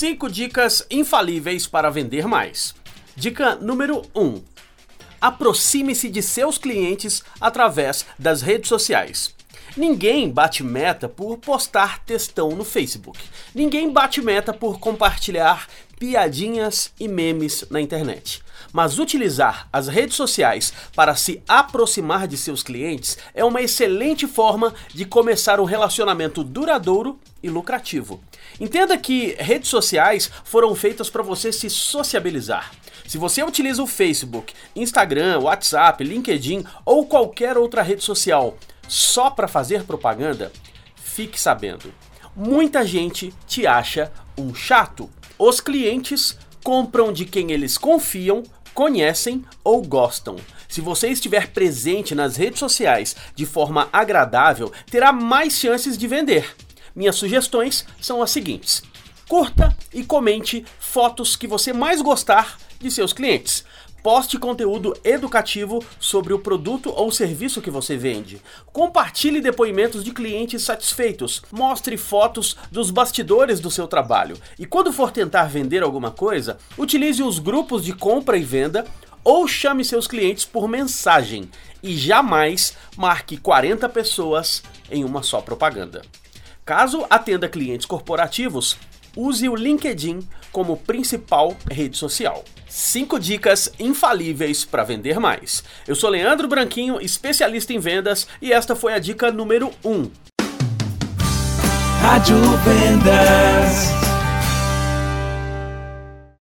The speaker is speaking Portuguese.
5 dicas infalíveis para vender mais. Dica número 1. Um, aproxime-se de seus clientes através das redes sociais. Ninguém bate meta por postar textão no Facebook. Ninguém bate meta por compartilhar piadinhas e memes na internet. Mas utilizar as redes sociais para se aproximar de seus clientes é uma excelente forma de começar um relacionamento duradouro e lucrativo. Entenda que redes sociais foram feitas para você se sociabilizar. Se você utiliza o Facebook, Instagram, WhatsApp, LinkedIn ou qualquer outra rede social só para fazer propaganda, fique sabendo. Muita gente te acha um chato. Os clientes compram de quem eles confiam, conhecem ou gostam. Se você estiver presente nas redes sociais de forma agradável, terá mais chances de vender. Minhas sugestões são as seguintes: curta e comente fotos que você mais gostar de seus clientes. Poste conteúdo educativo sobre o produto ou serviço que você vende. Compartilhe depoimentos de clientes satisfeitos. Mostre fotos dos bastidores do seu trabalho. E quando for tentar vender alguma coisa, utilize os grupos de compra e venda ou chame seus clientes por mensagem. E jamais marque 40 pessoas em uma só propaganda. Caso atenda clientes corporativos, use o LinkedIn como principal rede social. 5 dicas infalíveis para vender mais. Eu sou Leandro Branquinho, especialista em vendas, e esta foi a dica número 1. Um. Rádio Vendas.